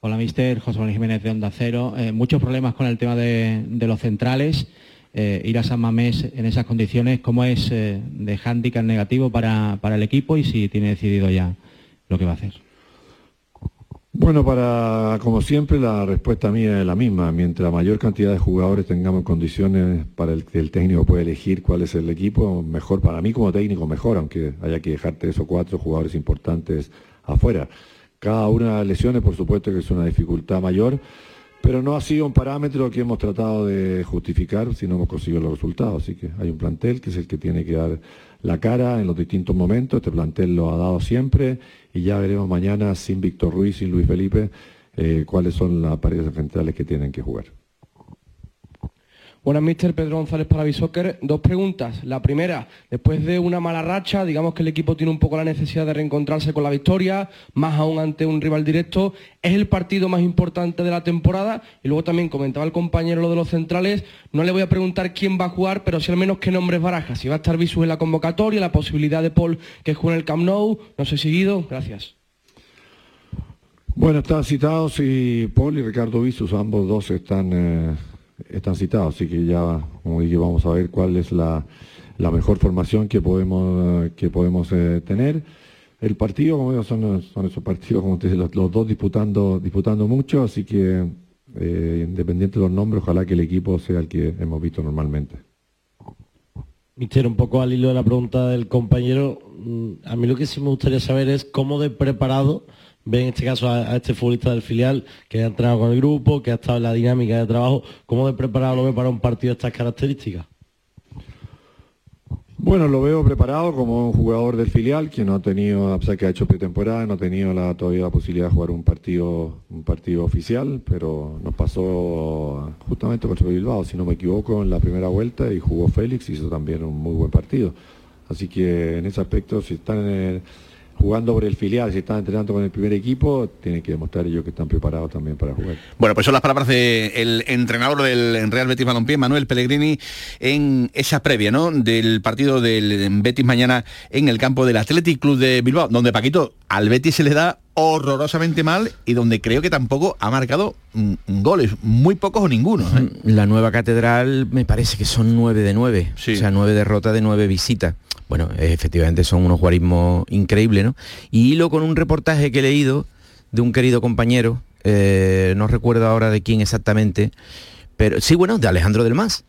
Hola, mister. José Manuel Jiménez de Onda Cero. Eh, muchos problemas con el tema de, los centrales. Eh, ir a San Mamés en esas condiciones, ¿cómo es eh, de hándicap negativo para el equipo y si tiene decidido ya lo que va a hacer? Bueno, para como siempre la respuesta mía es la misma. Mientras mayor cantidad de jugadores tengamos en condiciones para el que el técnico pueda elegir cuál es el equipo, mejor para mí como técnico, mejor, aunque haya que dejar tres o cuatro jugadores importantes afuera. Cada una de las lesiones, por supuesto que es una dificultad mayor, pero no ha sido un parámetro que hemos tratado de justificar si no hemos conseguido los resultados. Así que hay un plantel que es el que tiene que dar la cara en los distintos momentos. Este plantel lo ha dado siempre y ya veremos mañana sin Víctor Ruiz, sin Luis Felipe, eh, cuáles son las paredes centrales que tienen que jugar. Buenas, mister Pedro González para Bisoccer. Dos preguntas. La primera, después de una mala racha, digamos que el equipo tiene un poco la necesidad de reencontrarse con la victoria, más aún ante un rival directo. ¿Es el partido más importante de la temporada? Y luego también comentaba el compañero lo de los centrales. No le voy a preguntar quién va a jugar, pero sí al menos qué nombres baraja. Si va a estar Visus en la convocatoria, la posibilidad de Paul que juegue en el Camp Nou. No sé seguido. Gracias. Bueno, están citados y Paul y Ricardo Visus, ambos dos están, eh, están citados, así que ya, como dije, vamos a ver cuál es la, la mejor formación que podemos, que podemos eh, tener. El partido, como digo, son, son esos partidos, como te dice, los, los dos disputando, disputando mucho, así que eh, independiente de los nombres, ojalá que el equipo sea el que hemos visto normalmente. Mister, un poco al hilo de la pregunta del compañero, mm, a mí lo que sí me gustaría saber es cómo de preparado ve en este caso a, a este futbolista del filial que ha entrado con el grupo, que ha estado en la dinámica de trabajo, cómo de preparado lo ve para un partido de estas características. Bueno, lo veo preparado como un jugador del filial que no ha tenido, a pesar que ha hecho pretemporada, no ha tenido la, todavía la posibilidad de jugar un partido, un partido oficial, pero nos pasó justamente contra Bilbao, si no me equivoco, en la primera vuelta y jugó Félix hizo también un muy buen partido. Así que en ese aspecto, si están en el- jugando por el filial, si están entrenando con el primer equipo, tienen que demostrar ellos que están preparados también para jugar. Bueno, pues son las palabras del entrenador del Real Betis Balompié, Manuel Pellegrini, en esa previa, ¿no? Del partido del Betis mañana en el campo del Athletic Club de Bilbao, donde Paquito al Betis se le da horrorosamente mal y donde creo que tampoco ha marcado mm, goles, muy pocos o ninguno. ¿eh? La nueva catedral me parece que son nueve de nueve, o sea, nueve derrotas de nueve visitas. Bueno, eh, efectivamente son unos guarismos increíbles, ¿no? Y hilo con un reportaje que he leído de un querido compañero, eh, no recuerdo ahora de quién exactamente, pero sí, bueno, de Alejandro del Mas,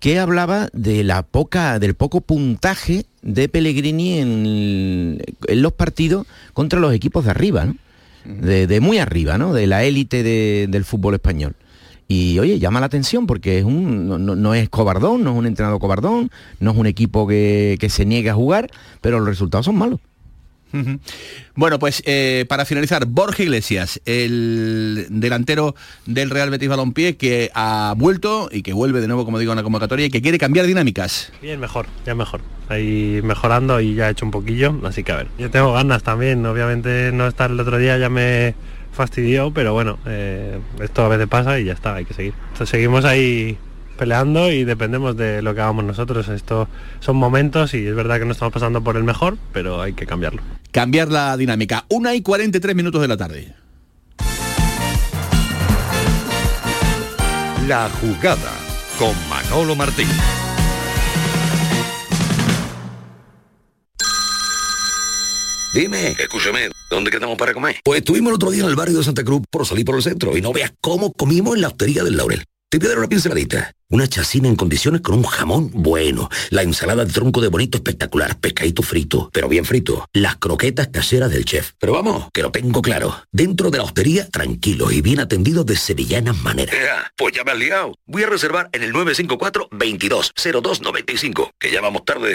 que hablaba de la poca, del poco puntaje de Pellegrini en, en los partidos contra los equipos de arriba, ¿no? De, de muy arriba, ¿no? De la élite de- del fútbol español. Y oye, llama la atención porque es un, no, es cobardón, no es un entrenador cobardón, no es un equipo que, que se niega a jugar, pero los resultados son malos. Bueno, pues eh, para finalizar, Borja Iglesias, el delantero del Real Betis Balompié, que ha vuelto y que vuelve de nuevo, como digo, a una convocatoria y que quiere cambiar dinámicas. Bien, mejor, ya mejor. Ahí mejorando y ya he hecho un poquillo, así que a ver. Yo tengo ganas también, obviamente no estar el otro día ya me fastidió, pero bueno, eh, esto a veces pasa y ya está, hay que seguir. Entonces seguimos ahí peleando y dependemos de lo que hagamos nosotros. Esto son momentos y es verdad que no estamos pasando por el mejor, pero hay que cambiarlo. cambiar la dinámica. Una y 43 minutos de la tarde. La jugada con Manolo Martín. Dime, escúchame, ¿dónde quedamos para comer? Pues estuvimos el otro día en el barrio de Santa Cruz por salir por el centro y no veas cómo comimos en la hostería del Laurel. Te voy a dar una pinceladita. Una chacina en condiciones con un jamón bueno. La ensalada de tronco de bonito espectacular. Pescadito frito, pero bien frito. Las croquetas caseras del chef. Pero vamos, que lo tengo claro. Dentro de la hostería, tranquilos y bien atendidos de sevillanas maneras. pues ya me has liado. Voy a reservar en el 954 220295 que ya vamos tarde.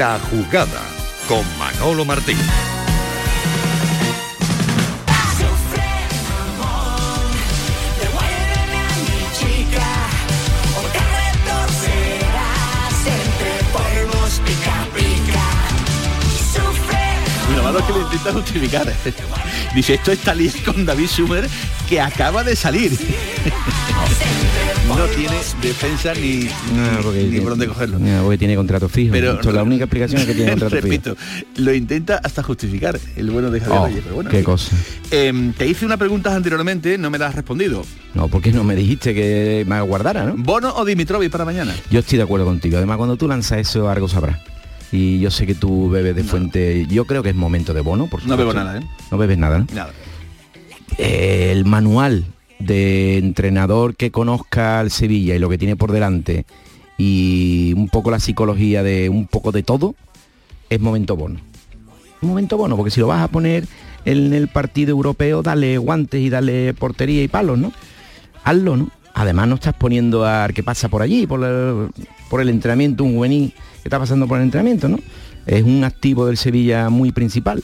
La jugada con Manolo Martín. Y lo malo es que lo intenta justificar. Dice, esto es Talía con David Sumer que acaba de salir. no tiene defensa ni, No, ni por dónde cogerlo. no, porque tiene contrato fijo. Pero- Esto la única explicación es que tiene contrato fijo. Repito, lo intenta hasta justificar el bueno de Javier Oh, pero bueno. qué cosa. Em, te hice una pregunta anteriormente, no me la has respondido. No, porque no me dijiste que me aguardara, ¿no? ¿Bono o Dimitrovic para mañana? Yo estoy de acuerdo contigo. Además, cuando tú lanzas eso, algo sabrás. Y yo sé que tú bebes de fuente. Yo creo que es momento de bono, por No bebo supuesto. nada, ¿eh? No bebes nada, ¿no? Nada. Eh, el manual de entrenador que conozca al Sevilla y lo que tiene por delante y un poco la psicología de un poco de todo, es momento bono. Momento bono, porque si lo vas a poner en el partido europeo, dale guantes y dale portería y palos, ¿no? Hazlo, ¿no? Además no estás poniendo al que pasa por allí, por el, por el entrenamiento, un juvenil que está pasando por el entrenamiento, ¿no? Es un activo del Sevilla muy principal.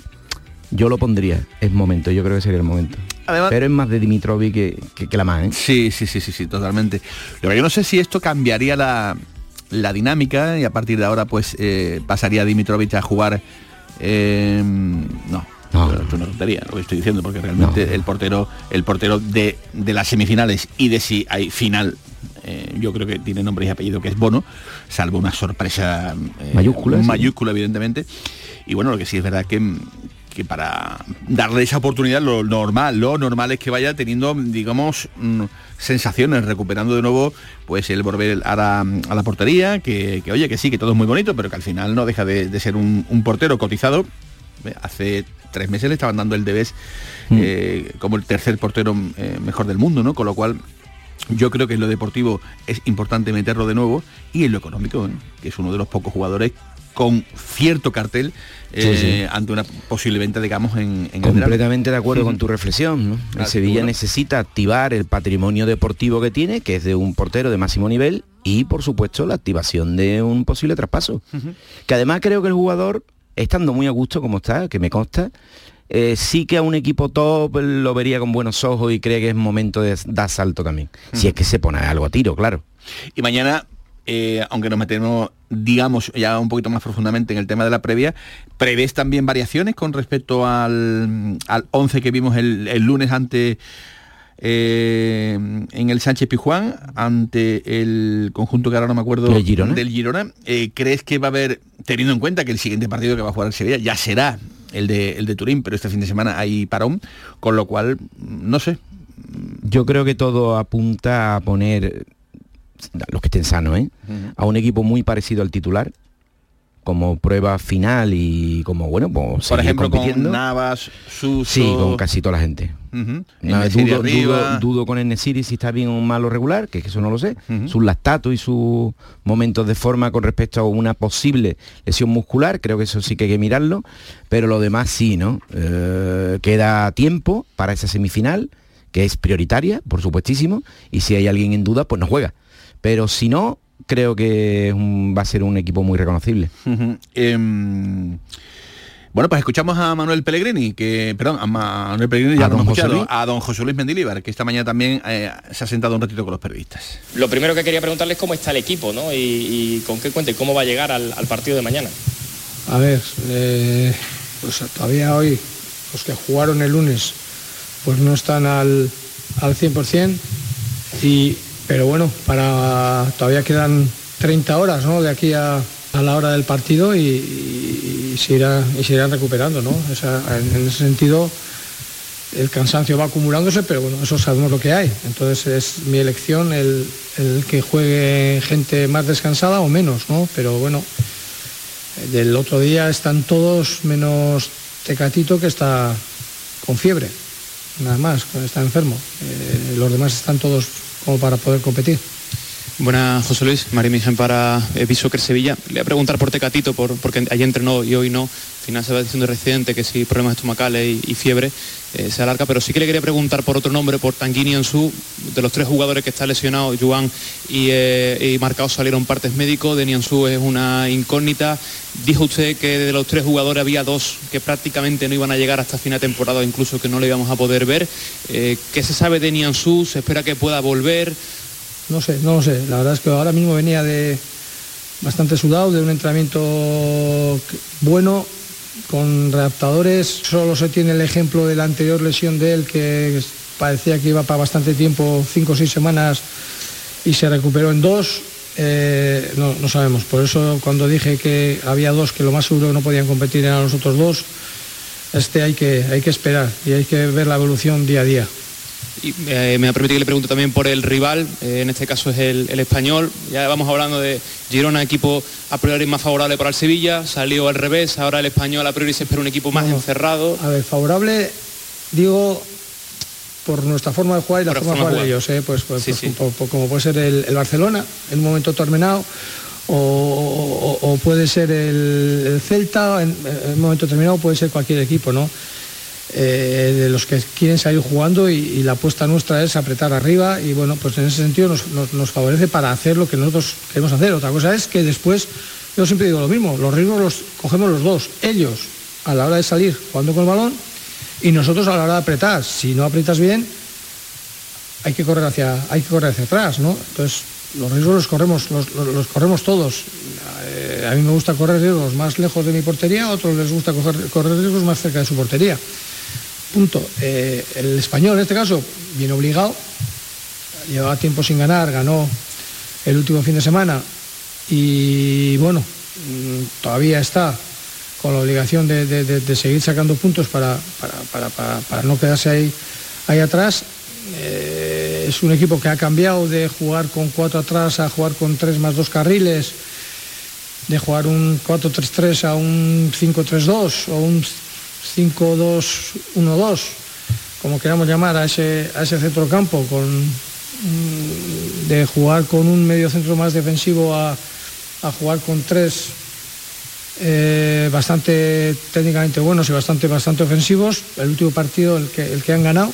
Yo lo pondría, es momento, yo creo que sería el momento. Además- Pero es más de Dimitrovic que, que, que la más, ¿eh? Sí, sí, sí, sí, sí, totalmente. Lo que yo no sé si esto cambiaría la, la dinámica y a partir de ahora pues eh, pasaría Dimitrovic a jugar. eh, no. pero Es una tontería lo que estoy diciendo, porque realmente el portero, el portero de, de las semifinales y de si hay final, eh, yo creo que tiene nombre y apellido que es Bono, salvo una sorpresa eh, Mayúscula, sí. mayúscula, evidentemente. Y bueno, lo que sí es verdad que que para darle esa oportunidad lo normal, lo normal es que vaya teniendo, digamos, mm, sensaciones, recuperando de nuevo pues el volver a la, a la portería, que, que, oye, que sí, que todo es muy bonito, pero que al final no deja de, de ser un, un portero cotizado. Eh, Hace tres meses le estaban dando el Debes eh, como el tercer portero eh, mejor del mundo, ¿no? Con lo cual yo creo que en lo deportivo es importante meterlo de nuevo y en lo económico, ¿eh? que es uno de los pocos jugadores con cierto cartel eh, Sí, sí. ante una posible venta, digamos, en, en el. Completamente de acuerdo con tu reflexión. ¿no? El Ah, Sevilla necesita activar el patrimonio deportivo que tiene, que es de un portero de máximo nivel, y por supuesto la activación de un posible traspaso. Que además creo que el jugador, estando muy a gusto como está, que me consta, eh, sí que a un equipo top lo vería con buenos ojos y cree que es momento de dar salto también. Si es que se pone algo a tiro, claro. Y mañana, eh, aunque nos metemos, digamos, ya un poquito más profundamente en el tema de la previa, ¿prevés también variaciones con respecto al, al 11 que vimos el, el lunes ante eh, en el Sánchez Pijuán ante el conjunto que ahora no me acuerdo ¿El Girona? del Girona. Eh, ¿Crees que va a haber, teniendo en cuenta que el siguiente partido que va a jugar el Sevilla ya será el de, el de Turín, pero este fin de semana hay parón, con lo cual, no sé, Yo creo que todo apunta a poner, los que estén sanos, ¿eh? a un equipo muy parecido al titular, como prueba final y como, bueno, pues por ejemplo, compitiendo. con Navas, Suso... Sí, con casi toda la gente. Dudo, dudo- dudo con si está bien o mal o regular, que es que eso no lo sé. Sus lactatos y sus momentos de forma con respecto a una posible lesión muscular, creo que eso sí que hay que mirarlo. Pero lo demás sí, ¿no? Eh, queda tiempo para esa semifinal, que es prioritaria, por supuestísimo, y si hay alguien en duda, pues no juega. Pero si no, creo que un- va a ser un equipo muy reconocible. Em, bueno, pues escuchamos a Manuel Pellegrini, que, perdón, a Manuel Pellegrini ya ¿A lo don José escuchado, Luis? a don José Luis Mendilíbar, que esta mañana también eh, se ha sentado un ratito con los periodistas. Lo primero que quería preguntarle es cómo está el equipo, ¿no? Y, y con qué cuenta y cómo va a llegar al, al partido de mañana. A ver, eh, pues todavía hoy los que jugaron el lunes pues no están al, al 100%, y, pero bueno, para, todavía quedan 30 horas ¿no? de aquí a, a la hora del partido y, se, irá- se irán recuperando. ¿no? Esa- en, en ese sentido, el cansancio va acumulándose, pero bueno, eso sabemos lo que hay. Entonces es mi elección el, el que juegue gente más descansada o menos, ¿no? Pero bueno, del otro día están todos menos Tecatito que está con fiebre, nada más, está enfermo. Eh, los demás están todos como para poder competir. Buenas, José Luis. María Miguel para Bishoker Sevilla. Le voy a preguntar por Tecatito, por, porque ayer entrenó y hoy no. Al final se va diciendo reciente que si problemas estomacales y, y fiebre eh, se alarga, pero sí que le quería preguntar por otro nombre, por Tanguini Ansu, de los tres jugadores que está lesionado, Juan y, eh, Marcao salieron partes médicos, de Nianzú es una incógnita. Dijo usted que de los tres jugadores había dos que prácticamente no iban a llegar hasta final de temporada, incluso que no le íbamos a poder ver. Eh, ¿Qué se sabe de Nianzú? ¿Se espera que pueda volver? No sé, no lo sé. La verdad es que ahora mismo venía de bastante sudado, de un entrenamiento bueno, con readaptadores. Solo se tiene el ejemplo de la anterior lesión de él, que parecía que iba para bastante tiempo, cinco o seis semanas, y se recuperó en dos. Eh, no, no sabemos. Por eso cuando dije que había dos que lo más seguro no podían competir eran los otros dos, este hay que, hay que esperar y hay que ver la evolución día a día. Y eh, me permitir que le pregunte también por el rival, eh, en este caso es el, el español. Ya vamos hablando de Girona, equipo a priori más favorable para el Sevilla, salió al revés, ahora el español a priori se espera un equipo más encerrado. A ver, favorable, digo, por nuestra forma de jugar y la forma de jugar de ellos, ¿eh? pues, pues, Sí, pues, sí. como puede ser el, el Barcelona en un momento terminado, o, o- o puede ser el, el Celta en, en un momento terminado, puede ser cualquier equipo, ¿no? Eh, de los que quieren salir jugando y, la apuesta nuestra es apretar arriba y bueno, pues en ese sentido nos, nos- favorece para hacer lo que nosotros queremos hacer. Otra cosa es que después, yo siempre digo lo mismo, los riesgos los cogemos los dos, ellos a la hora de salir jugando con el balón y nosotros a la hora de apretar. Si no aprietas bien, hay que correr hacia, hay que correr hacia atrás, ¿no? Entonces, los riesgos los corremos, los, los- los corremos todos. Eh, a mí me gusta correr riesgos más lejos de mi portería, a otros les gusta correr, correr riesgos más cerca de su portería. Punto. Eh, el español en este caso viene obligado, llevaba tiempo sin ganar, ganó el último fin de semana y bueno, mm, todavía está con la obligación de, de- de- de seguir sacando puntos para, para- para- para- para no quedarse ahí, ahí atrás. Eh, es un equipo que ha cambiado de jugar con cuatro atrás a jugar con tres más dos carriles, de jugar un 4-3-3 a un 5-3-2 o un 5-2-1-2, como queramos llamar a ese, a ese centrocampo, con, mm, de jugar con un medio centro más defensivo a, a jugar con tres eh, bastante técnicamente buenos y bastante, bastante ofensivos. El último partido, el que, el que han ganado,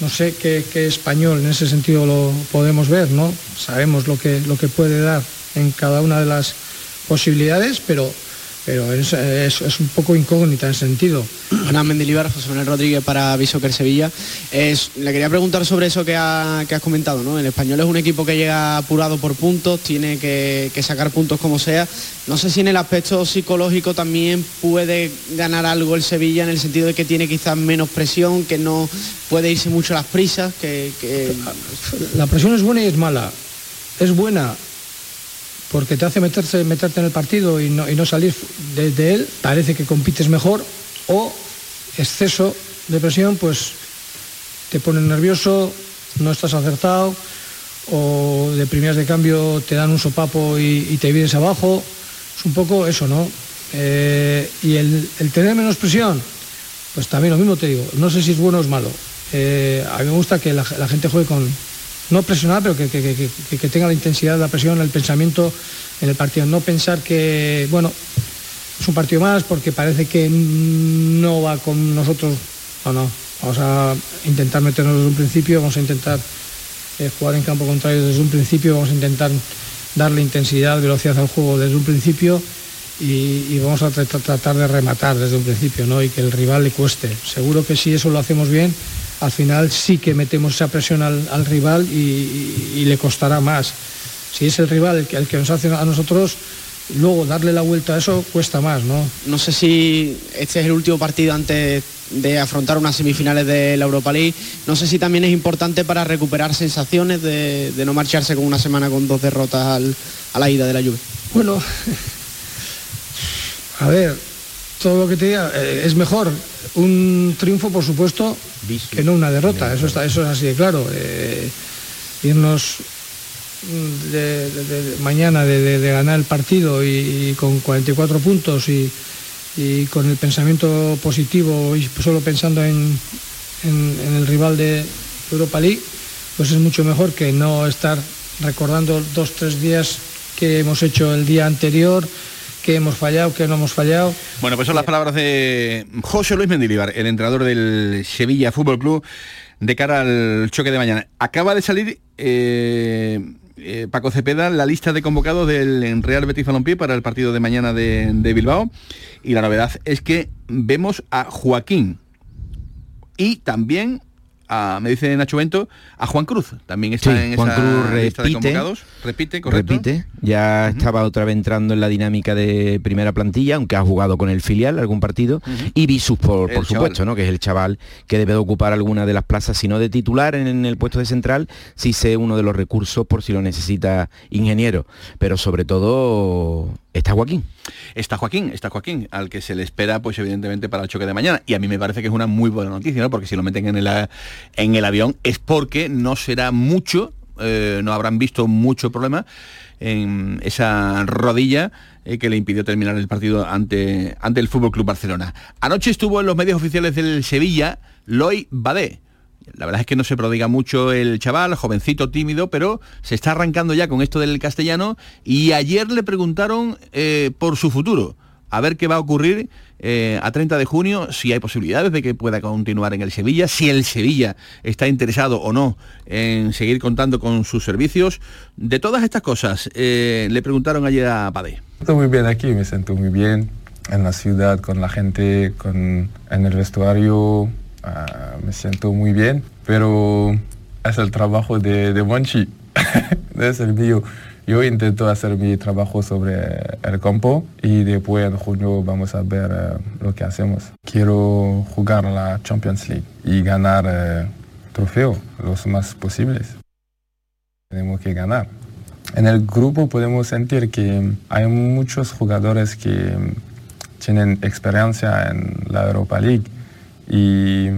no sé qué, qué español en ese sentido lo podemos ver, ¿no? Sabemos lo que, lo que puede dar en cada una de las posibilidades, pero, pero es, es- es un poco incógnita en sentido. Buenas, Mendilibar, José Manuel Rodríguez para Bishoker Sevilla. Es, le quería preguntar sobre eso que, ha- que has comentado, ¿no? El español es un equipo que llega apurado por puntos, tiene que, que sacar puntos como sea. No sé si en el aspecto psicológico también puede ganar algo el Sevilla en el sentido de que tiene quizás menos presión, que no puede irse mucho a las prisas, que, que- La presión es buena y es mala. Es buena porque te hace meterte en el partido y no, salir de, él. Parece que compites mejor o exceso de presión, pues te pone nervioso, no estás acertado o de primeras de cambio te dan un sopapo y, te vienes abajo. Es un poco eso, ¿no? Eh, y el, tener menos presión, pues también lo mismo te digo. No sé si es bueno o es malo. Eh, a mí me gusta que la gente juegue con, no presionar, pero que, que- que- que- tenga la intensidad de la presión, el pensamiento en el partido. No pensar que, bueno, es un partido más porque parece que no va con nosotros. No, no. Vamos a intentar meternos desde un principio, vamos a intentar eh, jugar en campo contrario desde un principio, vamos a intentar darle intensidad, velocidad al juego desde un principio y, vamos a tra- tra- tratar de rematar desde un principio ¿no? y que el rival le cueste. Seguro que si eso lo hacemos bien, al final sí que metemos esa presión al, al rival y, y- y le costará más. Si es el rival el que, el que nos hace a nosotros, luego darle la vuelta a eso cuesta más, ¿no? No sé si este es el último partido antes de afrontar unas semifinales de la Europa League. No sé si también es importante para recuperar sensaciones de, de no marcharse con una semana con dos derrotas al- a la ida de la Juve. Bueno, a ver, todo lo que te diga eh, es mejor un triunfo, por supuesto, que no una derrota. Eso está, eso es así de claro. Eh, irnos mm, de, de- de- mañana de, ganar el partido y, y con 44 puntos y, y con el pensamiento positivo y solo pensando en, en- en el rival de Europa League, pues es mucho mejor que no estar recordando dos, tres días que hemos hecho el día anterior, que hemos fallado, que no hemos fallado. Bueno, pues son las palabras de José Luis Mendilibar, el entrenador del Sevilla Fútbol Club, de cara al choque de mañana. Acaba de salir eh, eh, Paco Cepeda la lista de convocados del Real Betis Balompié para el partido de mañana de, de Bilbao. Y la novedad es que vemos a Joaquín y también a, me dice Nacho Bento, a Juan Cruz. También está Sí, en Juan esa Cruz lista de convocados. Repite, correcto. Repite, ya estaba otra vez entrando en la dinámica de primera plantilla, aunque ha jugado con el filial algún partido, y Visus, por, por supuesto, ¿no? que es el chaval que debe de ocupar alguna de las plazas, si no de titular en, el puesto de central, sí sé uno de los recursos por si lo necesita ingeniero, pero sobre todo está Joaquín. Está Joaquín, está Joaquín, al que se le espera, pues evidentemente, para el choque de mañana. Y a mí me parece que es una muy buena noticia, ¿no? Porque si lo meten en el, en el avión es porque no será mucho, eh, no habrán visto mucho problema en esa rodilla eh, que le impidió terminar el partido ante, ante el Fútbol Club Barcelona. Anoche estuvo en los medios oficiales del Sevilla Loy Badé. La verdad es que no se prodiga mucho el chaval, jovencito, tímido, pero se está arrancando ya con esto del castellano y ayer le preguntaron eh, por su futuro, a ver qué va a ocurrir eh, a 30 de junio, si hay posibilidades de que pueda continuar en el Sevilla, si el Sevilla está interesado o no en seguir contando con sus servicios. De todas estas cosas, eh, le preguntaron ayer a Padé. Estoy muy bien aquí, me siento muy bien en la ciudad, con la gente, con, en el vestuario, ah, me siento muy bien, pero es el trabajo de, de Monchi, es el mío. Yo intento hacer mi trabajo sobre el campo y después en junio vamos a ver eh, lo que hacemos. Quiero jugar la Champions League y ganar eh, trofeo, los más posibles. Tenemos que ganar. En el grupo podemos sentir que hay muchos jugadores que tienen experiencia en la Europa League y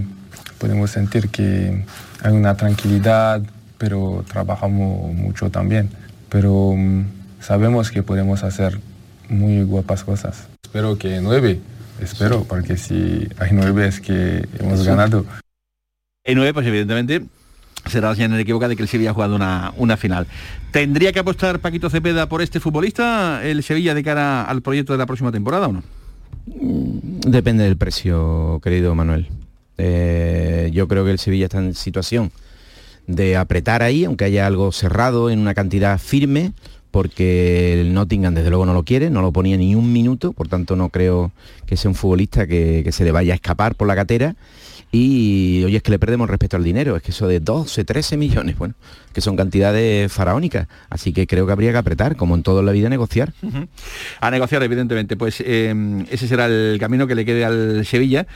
podemos sentir que hay una tranquilidad, pero trabajamos mucho también. Pero mm, sabemos que podemos hacer muy guapas cosas. Espero que nueve, espero, porque si hay nueve es que hemos ganado. En 9, pues evidentemente será la señal inequívoca de que el Sevilla ha jugado una, una final. ¿Tendría que apostar Paquito Cepeda por este futbolista, el Sevilla, de cara al proyecto de la próxima temporada o no? Depende del precio, querido Manuel. Eh, yo creo que el Sevilla está en situación de apretar ahí, aunque haya algo cerrado en una cantidad firme, porque el Nottingham desde luego no lo quiere, no lo ponía ni un minuto, por tanto no creo que sea un futbolista que, se le vaya a escapar por la catera. Y oye, es que le perdemos respecto al dinero, es que eso de 12, 13 millones, bueno, que son cantidades faraónicas. Así que creo que habría que apretar, como en todo en la vida, negociar. A negociar, evidentemente. Pues eh, ese será el camino que le quede al Sevilla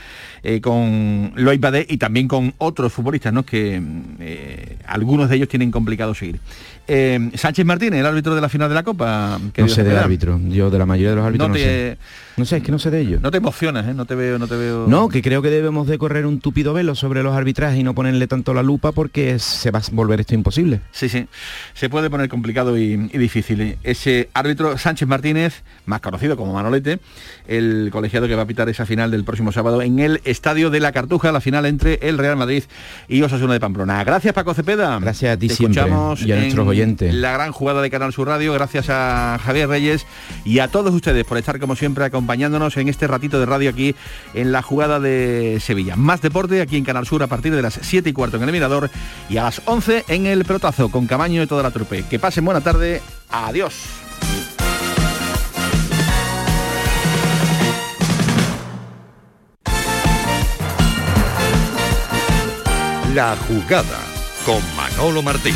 eh, con Lois Badé y también con otros futbolistas, ¿no? Que eh, algunos de ellos tienen complicado seguir. Eh, Sánchez Martínez, el árbitro de la final de la Copa. No sé de Cepeda. árbitro, yo de la mayoría de los árbitros No no, sé. No sé, es que no sé de ellos. No te emocionas, ¿eh? No te veo, no te veo. No, que creo que debemos de correr un tupido velo sobre los arbitrajes y no ponerle tanto la lupa porque se va a volver esto imposible. Sí, sí. Se puede poner complicado y, y difícil. Ese árbitro Sánchez Martínez, más conocido como Manolete, el colegiado que va a pitar esa final del próximo sábado en el Estadio de la Cartuja, la final entre el Real Madrid y Osasuna de Pamplona. Gracias Paco Cepeda. Gracias a ti Te siempre escuchamos y a nuestros en La gran jugada de Canal Sur Radio. Gracias a Javier Reyes y a todos ustedes por estar como siempre acompañándonos en este ratito de radio aquí en la jugada de Sevilla. Más deporte aquí en Canal Sur a partir de las 7 y cuarto en el Mirador y a las 11 en el Pelotazo con Camaño y toda la trupe. Que pasen buena tarde Adiós. La jugada con Manolo Martín.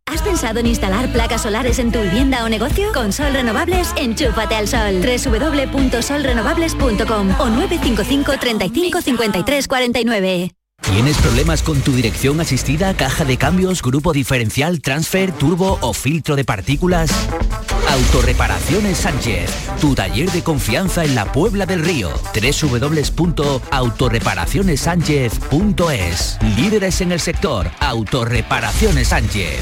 ¿Has pensado en instalar placas solares en tu vivienda o negocio? Con Sol Renovables, enchúfate al sol. www.solrenovables.com o 955 35 53 49. ¿Tienes problemas con tu dirección asistida, caja de cambios, grupo diferencial, transfer, turbo o filtro de partículas? Autorreparaciones Sánchez, tu taller de confianza en la Puebla del Río. www.autorreparacionessánchez.es Líderes en el sector, Autorreparaciones Sánchez.